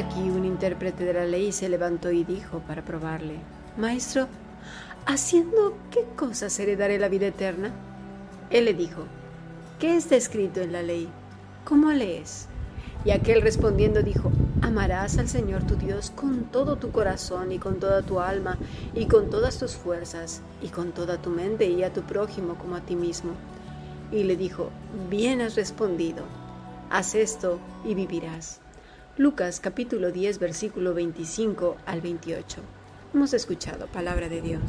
aquí un intérprete de la ley se levantó y dijo para probarle, Maestro, ¿haciendo qué cosas heredaré la vida eterna? Él le dijo, ¿qué está escrito en la ley? ¿Cómo lees? Y aquel respondiendo dijo, amarás al Señor tu Dios con todo tu corazón y con toda tu alma y con todas tus fuerzas y con toda tu mente y a tu prójimo como a ti mismo. Y le dijo, bien has respondido, haz esto y vivirás. Lucas capítulo 10 versículo 25 al 28. Hemos escuchado palabra de Dios.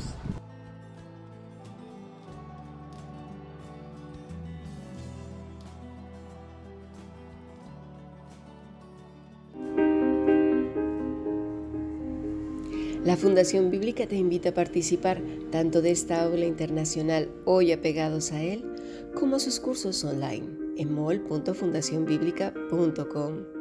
La Fundación Bíblica te invita a participar tanto de esta aula internacional hoy apegados a él, como a sus cursos online en mol.fundacionbiblica.com.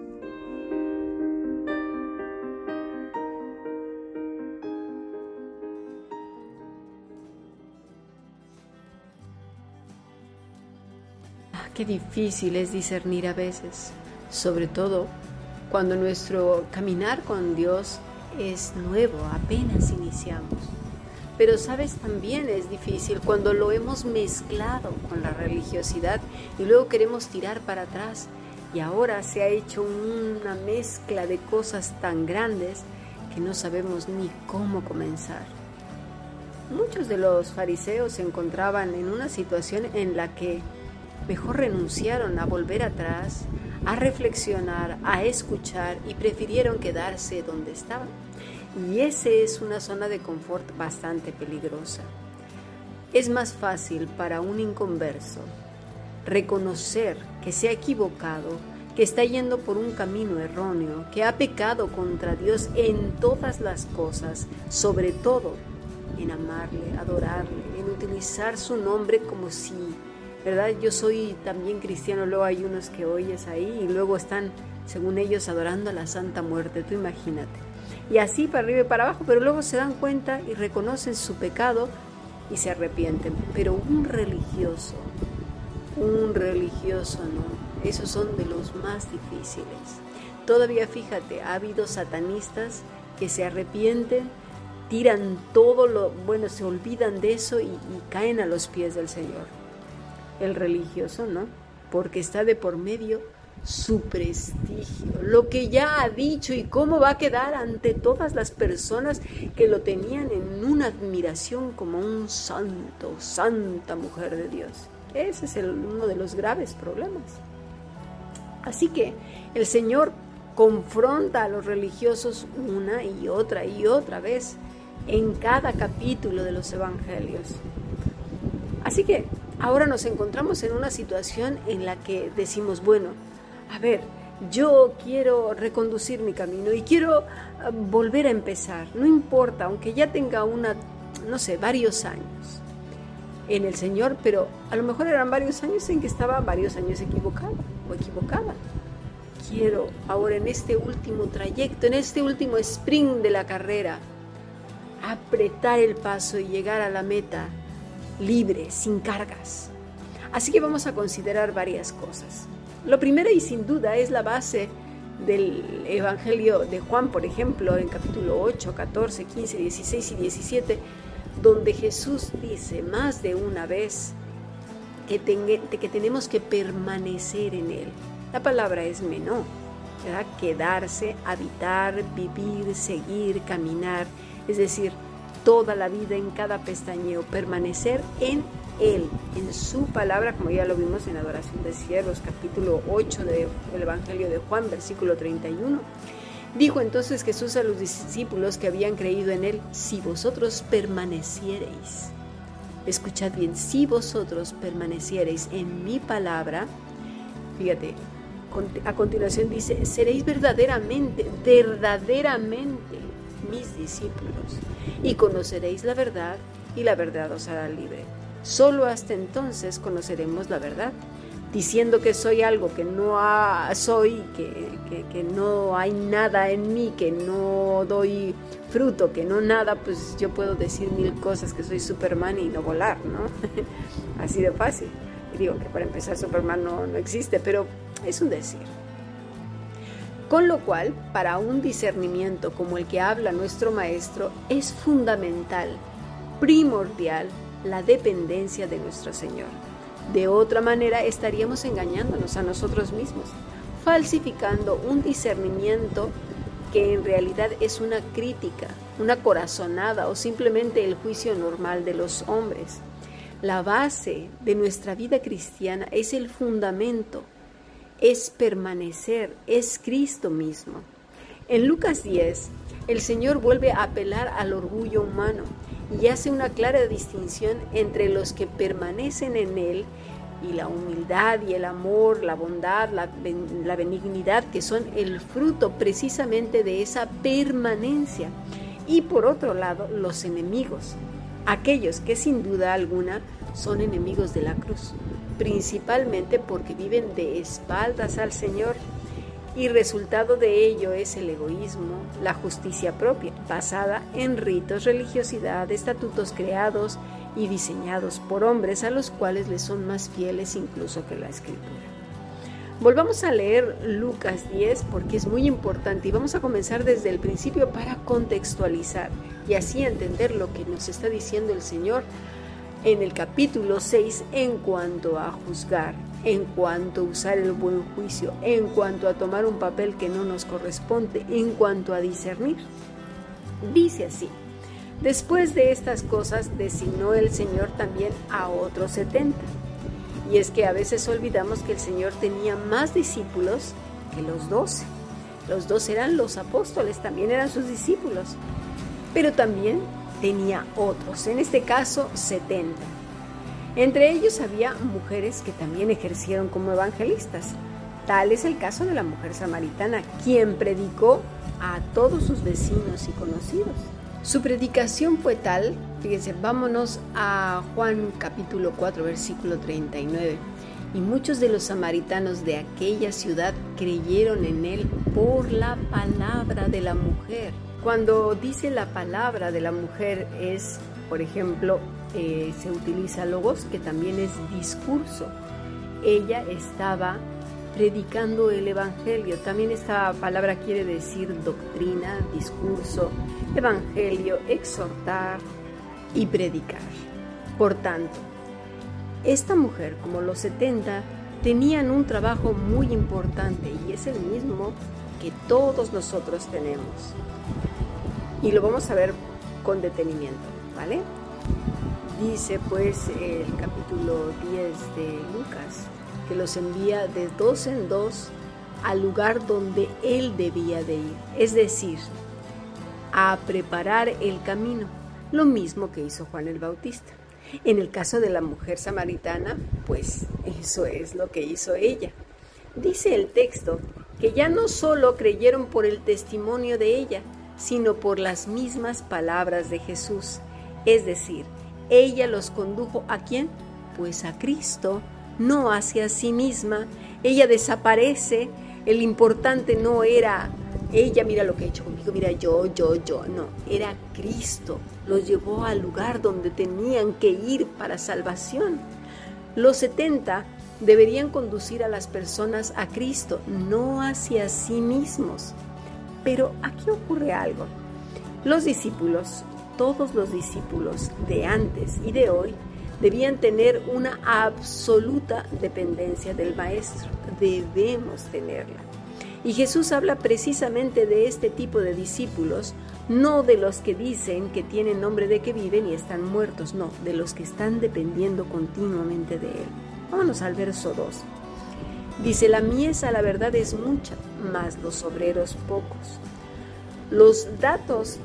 Difícil es discernir a veces, sobre todo cuando nuestro caminar con Dios es nuevo, apenas iniciamos. Pero sabes, también es difícil cuando lo hemos mezclado con la religiosidad y luego queremos tirar para atrás y ahora se ha hecho una mezcla de cosas tan grandes que no sabemos ni cómo comenzar. Muchos de los fariseos se encontraban en una situación en la que mejor renunciaron a volver atrás, a reflexionar, a escuchar y prefirieron quedarse donde estaban. Y ese es una zona de confort bastante peligrosa. Es más fácil para un inconverso reconocer que se ha equivocado, que está yendo por un camino erróneo, que ha pecado contra Dios en todas las cosas, sobre todo en amarle, adorarle, en utilizar su nombre como si, ¿verdad? Yo soy también cristiano, luego hay unos que oyes ahí y luego están, según ellos, adorando a la Santa Muerte, tú imagínate. Y así para arriba y para abajo, pero luego se dan cuenta y reconocen su pecado y se arrepienten. Pero un religioso un religioso no. Esos son de los más difíciles. Todavía fíjate, ha habido satanistas que se arrepienten, tiran todo lo, bueno, se olvidan de eso y, y caen a los pies del Señor. El religioso no, porque está de por medio su prestigio, lo que ya ha dicho y cómo va a quedar ante todas las personas que lo tenían en una admiración como un santo, santa mujer de Dios. Ese es uno de los graves problemas. Así que el Señor confronta a los religiosos una y otra y otra vez en cada capítulo de los evangelios. Así que ahora nos encontramos en una situación en la que decimos, bueno, a ver, yo quiero reconducir mi camino y quiero eh, volver a empezar, no importa, aunque ya tenga una, no sé, varios años en el Señor, pero a lo mejor eran varios años en que estaba varios años equivocado o equivocada. Quiero ahora en este último trayecto, en este último sprint de la carrera, apretar el paso y llegar a la meta libre, sin cargas. Así que vamos a considerar varias cosas. Lo primero y sin duda es la base del Evangelio de Juan, por ejemplo, en capítulo 8, 14, 15, 16 y 17 donde Jesús dice más de una vez que, tenemos que permanecer en Él. La palabra es menó, ¿verdad? quedarse, habitar, vivir, seguir, caminar, es decir, toda la vida en cada pestañeo, permanecer en Él, en su palabra, como ya lo vimos en Adoración de Siervos, capítulo 8 del Evangelio de Juan, versículo 31 Dijo entonces Jesús a los discípulos que habían creído en él, si vosotros permaneciereis, escuchad bien, si vosotros permaneciereis en mi palabra, fíjate, a continuación dice, seréis verdaderamente, verdaderamente mis discípulos y conoceréis la verdad y la verdad os hará libre. Solo hasta entonces conoceremos la verdad. diciendo que soy algo que no soy, que, que, no hay nada en mí, que no doy fruto, que no nada, pues yo puedo decir mil cosas, que soy Superman y no volar, ¿no? Así de fácil. Y digo que para empezar Superman no, no existe, pero es un decir. Con lo cual, para un discernimiento como el que habla nuestro maestro, es fundamental, primordial, la dependencia de nuestro Señor. De otra manera estaríamos engañándonos a nosotros mismos, falsificando un discernimiento que en realidad es una crítica, una corazonada o simplemente el juicio normal de los hombres. La base de nuestra vida cristiana es el fundamento, es permanecer, es Cristo mismo. En Lucas 10, el Señor vuelve a apelar al orgullo humano y hace una clara distinción entre los que permanecen en Él y la humildad y el amor, la bondad, la, benignidad, que son el fruto precisamente de esa permanencia. Y por otro lado, los enemigos, aquellos que sin duda alguna son enemigos de la cruz, principalmente porque viven de espaldas al Señor y resultado de ello es el egoísmo, la justicia propia, basada en ritos, religiosidad, estatutos creados y diseñados por hombres a los cuales les son más fieles incluso que la escritura. Volvamos a leer Lucas 10 porque es muy importante y vamos a comenzar desde el principio para contextualizar y así entender lo que nos está diciendo el Señor en el capítulo 6 en cuanto a juzgar, en cuanto a usar el buen juicio, en cuanto a tomar un papel que no nos corresponde, en cuanto a discernir. Dice así, después de estas cosas designó el Señor también a otros setenta. Y es que a veces olvidamos que el Señor tenía más discípulos que los doce. Los dos eran los apóstoles, también eran sus discípulos. Pero también tenía otros, en este caso 70. Entre ellos había mujeres que también ejercieron como evangelistas. Tal es el caso de la mujer samaritana, quien predicó a todos sus vecinos y conocidos. Su predicación fue tal, fíjense, vámonos a Juan capítulo 4, versículo 39. Y muchos de los samaritanos de aquella ciudad creyeron en él por la palabra de la mujer cuando dice la palabra de la mujer es, por ejemplo, eh, se utiliza logos, que también es discurso. Ella estaba predicando el Evangelio. También esta palabra quiere decir doctrina, discurso, Evangelio, exhortar y predicar. Por tanto, esta mujer, como los 70, tenían un trabajo muy importante y es el mismo que todos nosotros tenemos y lo vamos a ver con detenimiento, ¿vale? Dice pues el capítulo 10 de Lucas que los envía de dos en dos al lugar donde él debía de ir, es decir, a preparar el camino, lo mismo que hizo Juan el Bautista. En el caso de la mujer samaritana, pues eso es lo que hizo ella. Dice el texto que ya no solo creyeron por el testimonio de ella, sino por las mismas palabras de Jesús. Es decir, ella los condujo a quién? Pues a Cristo, no hacia sí misma. Ella desaparece. El importante no era ella, mira lo que ha hecho conmigo, mira yo, yo, yo. No, era Cristo. Los llevó al lugar donde tenían que ir para salvación. Los 70 deberían conducir a las personas a Cristo, no hacia sí mismos. Pero aquí ocurre algo. Los discípulos, todos los discípulos de antes y de hoy, debían tener una absoluta dependencia del Maestro. Debemos tenerla. Y Jesús habla precisamente de este tipo de discípulos, no de los que dicen que tienen nombre de que viven y están muertos, no, de los que están dependiendo continuamente de Él. Vámonos al verso 2. Dice, la miesa la verdad es mucha, mas los obreros pocos. Los datos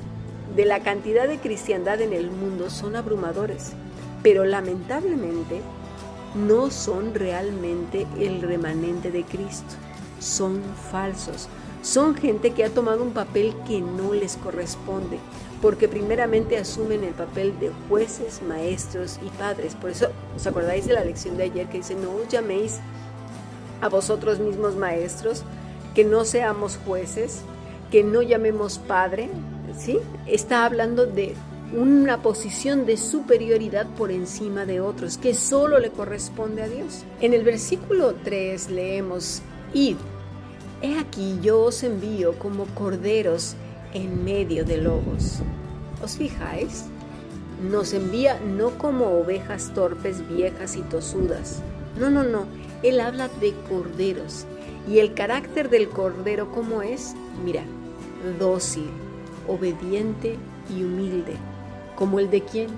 de la cantidad de cristiandad en el mundo son abrumadores, pero lamentablemente no son realmente el remanente de Cristo, son falsos, son gente que ha tomado un papel que no les corresponde, porque primeramente asumen el papel de jueces, maestros y padres. Por eso, ¿os acordáis de la lección de ayer que dice, no os llaméis a vosotros mismos maestros, que no seamos jueces, que no llamemos Padre, ¿sí? Está hablando de una posición de superioridad por encima de otros, que solo le corresponde a Dios. En el versículo 3 leemos, Id, he aquí yo os envío como corderos en medio de lobos. ¿Os fijáis? Nos envía no como ovejas torpes, viejas y tosudas. No, no, no. Él habla de corderos. ¿Y el carácter del cordero cómo es? Mira, dócil, obediente y humilde. ¿Como el de quién?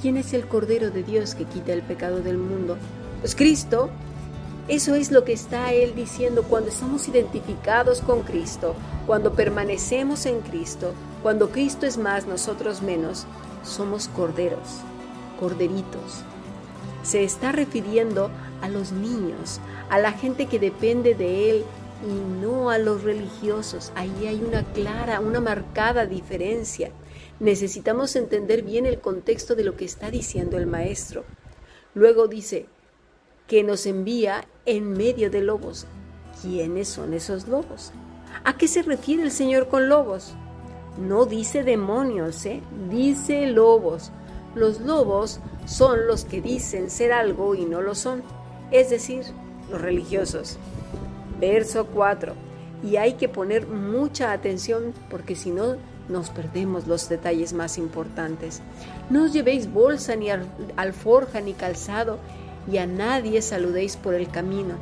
¿Quién es el Cordero de Dios que quita el pecado del mundo? Pues Cristo. Eso es lo que está Él diciendo cuando estamos identificados con Cristo, cuando permanecemos en Cristo, cuando Cristo es más, nosotros menos, somos corderos, corderitos. Se está refiriendo a los niños, a la gente que depende de Él y no a los religiosos. Ahí hay una clara, una marcada diferencia. Necesitamos entender bien el contexto de lo que está diciendo el maestro. Luego dice que nos envía en medio de lobos. ¿Quiénes son esos lobos? ¿A qué se refiere el Señor con lobos? No dice demonios, ¿eh? dice lobos. Los lobos son los que dicen ser algo y no lo son, es decir, los religiosos verso 4. Y hay que poner mucha atención porque si no nos perdemos los detalles más importantes. No os llevéis bolsa ni alforja ni calzado y a nadie saludéis por el camino.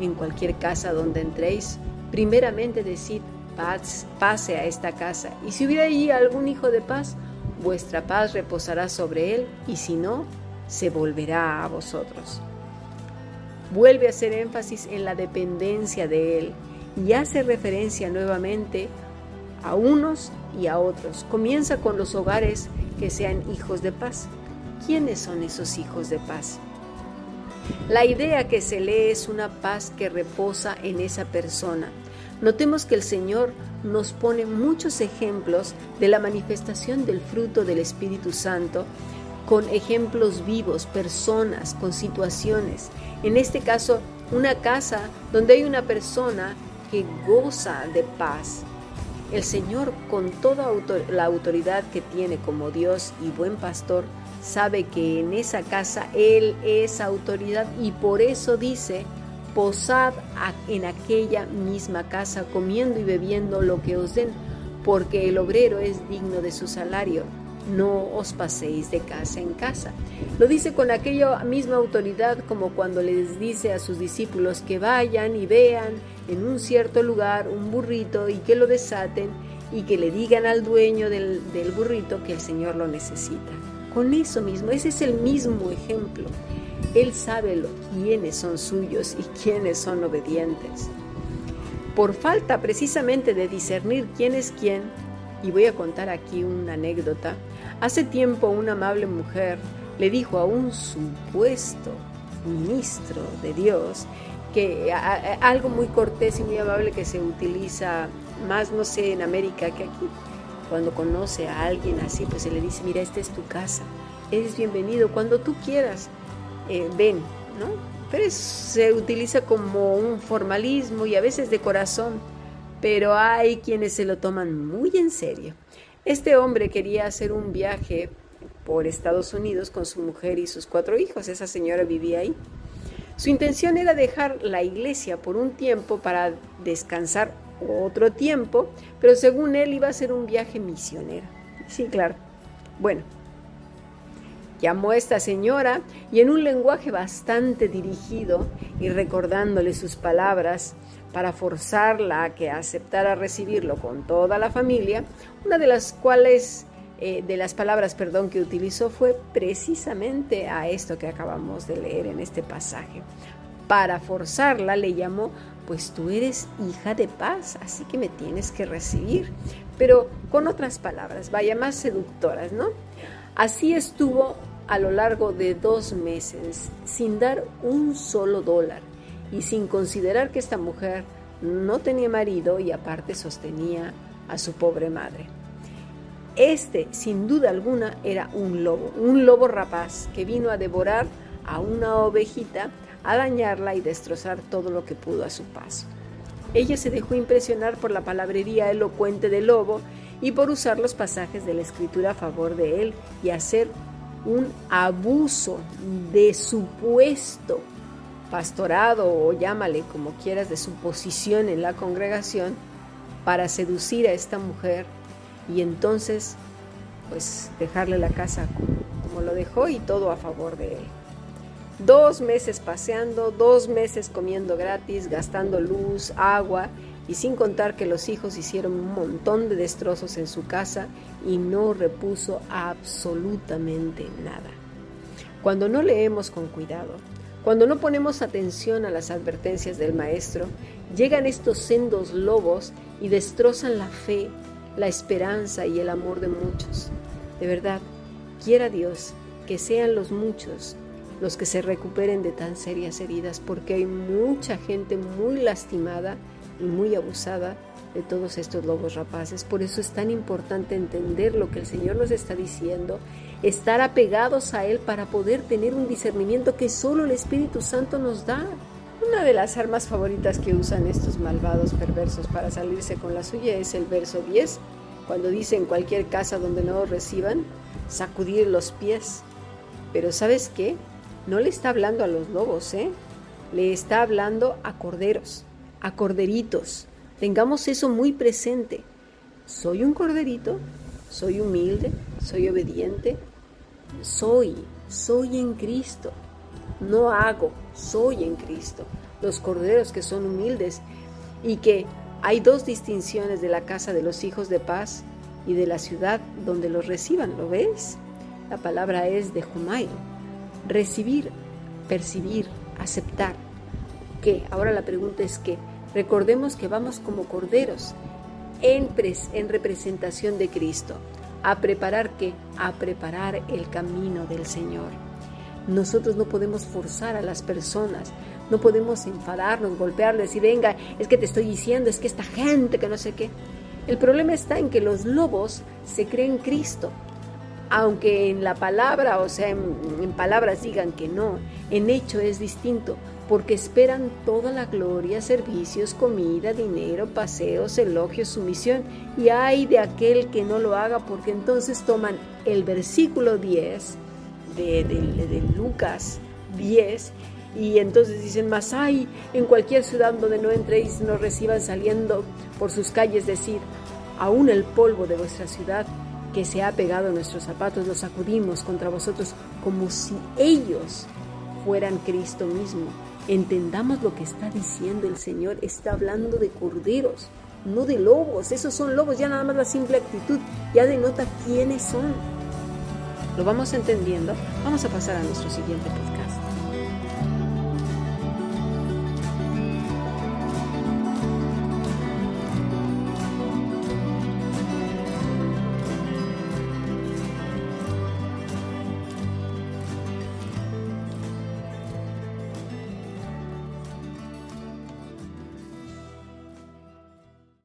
En cualquier casa donde entréis, primeramente decid paz, pase a esta casa. Y si hubiera allí algún hijo de paz, vuestra paz reposará sobre él y si no, se volverá a vosotros vuelve a hacer énfasis en la dependencia de Él y hace referencia nuevamente a unos y a otros. Comienza con los hogares que sean hijos de paz. ¿Quiénes son esos hijos de paz? La idea que se lee es una paz que reposa en esa persona. Notemos que el Señor nos pone muchos ejemplos de la manifestación del fruto del Espíritu Santo con ejemplos vivos, personas, con situaciones. En este caso, una casa donde hay una persona que goza de paz. El Señor, con toda la autoridad que tiene como Dios y buen pastor, sabe que en esa casa Él es autoridad y por eso dice, posad en aquella misma casa comiendo y bebiendo lo que os den, porque el obrero es digno de su salario no os paséis de casa en casa. Lo dice con aquella misma autoridad como cuando les dice a sus discípulos que vayan y vean en un cierto lugar un burrito y que lo desaten y que le digan al dueño del, burrito que el Señor lo necesita. Con eso mismo, ese es el mismo ejemplo. Él sabe lo, quiénes son suyos y quiénes son obedientes. Por falta precisamente de discernir quién es quién, y voy a contar aquí una anécdota, Hace tiempo una amable mujer le dijo a un supuesto ministro de Dios que algo muy cortés y muy amable que se utiliza más, no sé, en América que aquí. Cuando conoce a alguien así, pues se le dice, mira, esta es tu casa, eres bienvenido, cuando tú quieras, eh, ven, ¿no? Pero se utiliza como un formalismo y a veces de corazón, pero hay quienes se lo toman muy en serio. Este hombre quería hacer un viaje por Estados Unidos con su mujer y sus cuatro hijos. Esa señora vivía ahí. Su intención era dejar la iglesia por un tiempo para descansar otro tiempo, pero según él iba a ser un viaje misionero. Sí, claro. Bueno, llamó a esta señora y en un lenguaje bastante dirigido y recordándole sus palabras, para forzarla a que aceptara recibirlo con toda la familia, una de las cuales eh, de las palabras, perdón, que utilizó fue precisamente a esto que acabamos de leer en este pasaje. Para forzarla le llamó, pues tú eres hija de paz, así que me tienes que recibir. Pero con otras palabras, vaya más seductoras, ¿no? Así estuvo a lo largo de dos meses, sin dar un solo dólar y sin considerar que esta mujer no tenía marido y aparte sostenía a su pobre madre. Este, sin duda alguna, era un lobo, un lobo rapaz que vino a devorar a una ovejita a dañarla y destrozar todo lo que pudo a su paso. Ella se dejó impresionar por la palabrería elocuente del lobo y por usar los pasajes de la escritura a favor de él y hacer un abuso de su puesto pastorado o llámale como quieras de su posición en la congregación para seducir a esta mujer y entonces pues dejarle la casa como, lo dejó y todo a favor de él. Dos meses paseando, dos meses comiendo gratis, gastando luz, agua y sin contar que los hijos hicieron un montón de destrozos en su casa y no repuso absolutamente nada. Cuando no leemos con cuidado, cuando no ponemos atención a las advertencias del Maestro, llegan estos sendos lobos y destrozan la fe, la esperanza y el amor de muchos. De verdad, quiera Dios que sean los muchos los que se recuperen de tan serias heridas, porque hay mucha gente muy lastimada y muy abusada de todos estos lobos rapaces. Por eso es tan importante entender lo que el Señor nos está diciendo, estar apegados a Él para poder tener un discernimiento que solo el Espíritu Santo nos da. Una de las armas favoritas que usan estos malvados perversos para salirse con la suya es el verso 10, cuando dice en cualquier casa donde no reciban, sacudir los pies. Pero ¿sabes qué? No le está hablando a los lobos, ¿eh? Le está hablando a corderos, a corderitos. Tengamos eso muy presente. Soy un corderito, soy humilde, soy obediente, soy, soy en Cristo. No hago, soy en Cristo. Los corderos que son humildes y que hay dos distinciones de la casa de los hijos de paz y de la ciudad donde los reciban, ¿lo ves? La palabra es de Jumai. Recibir, percibir, aceptar. ¿Qué? Ahora la pregunta es que recordemos que vamos como corderos en, en representación de Cristo. ¿A preparar qué? A preparar el camino del Señor. Nosotros no podemos forzar a las personas, no podemos enfadarnos, golpearles, decir, venga, es que te estoy diciendo, es que esta gente que no sé qué. El problema está en que los lobos se creen Cristo. Aunque en la palabra, o sea, en, palabras digan que no, en hecho es distinto, porque esperan toda la gloria, servicios, comida, dinero, paseos, elogios, sumisión, y hay de aquel que no lo haga, porque entonces toman el versículo 10 de, de Lucas 10 y entonces dicen, más hay en cualquier ciudad donde no entréis, no reciban saliendo por sus calles, decir, aún el polvo de vuestra ciudad que se ha pegado a nuestros zapatos, lo sacudimos contra vosotros como si ellos fueran Cristo mismo. Entendamos lo que está diciendo el Señor, está hablando de corderos, no de lobos, esos son lobos, ya nada más la simple actitud ya denota quiénes son. ¿Lo vamos entendiendo? Vamos a pasar a nuestro siguiente podcast.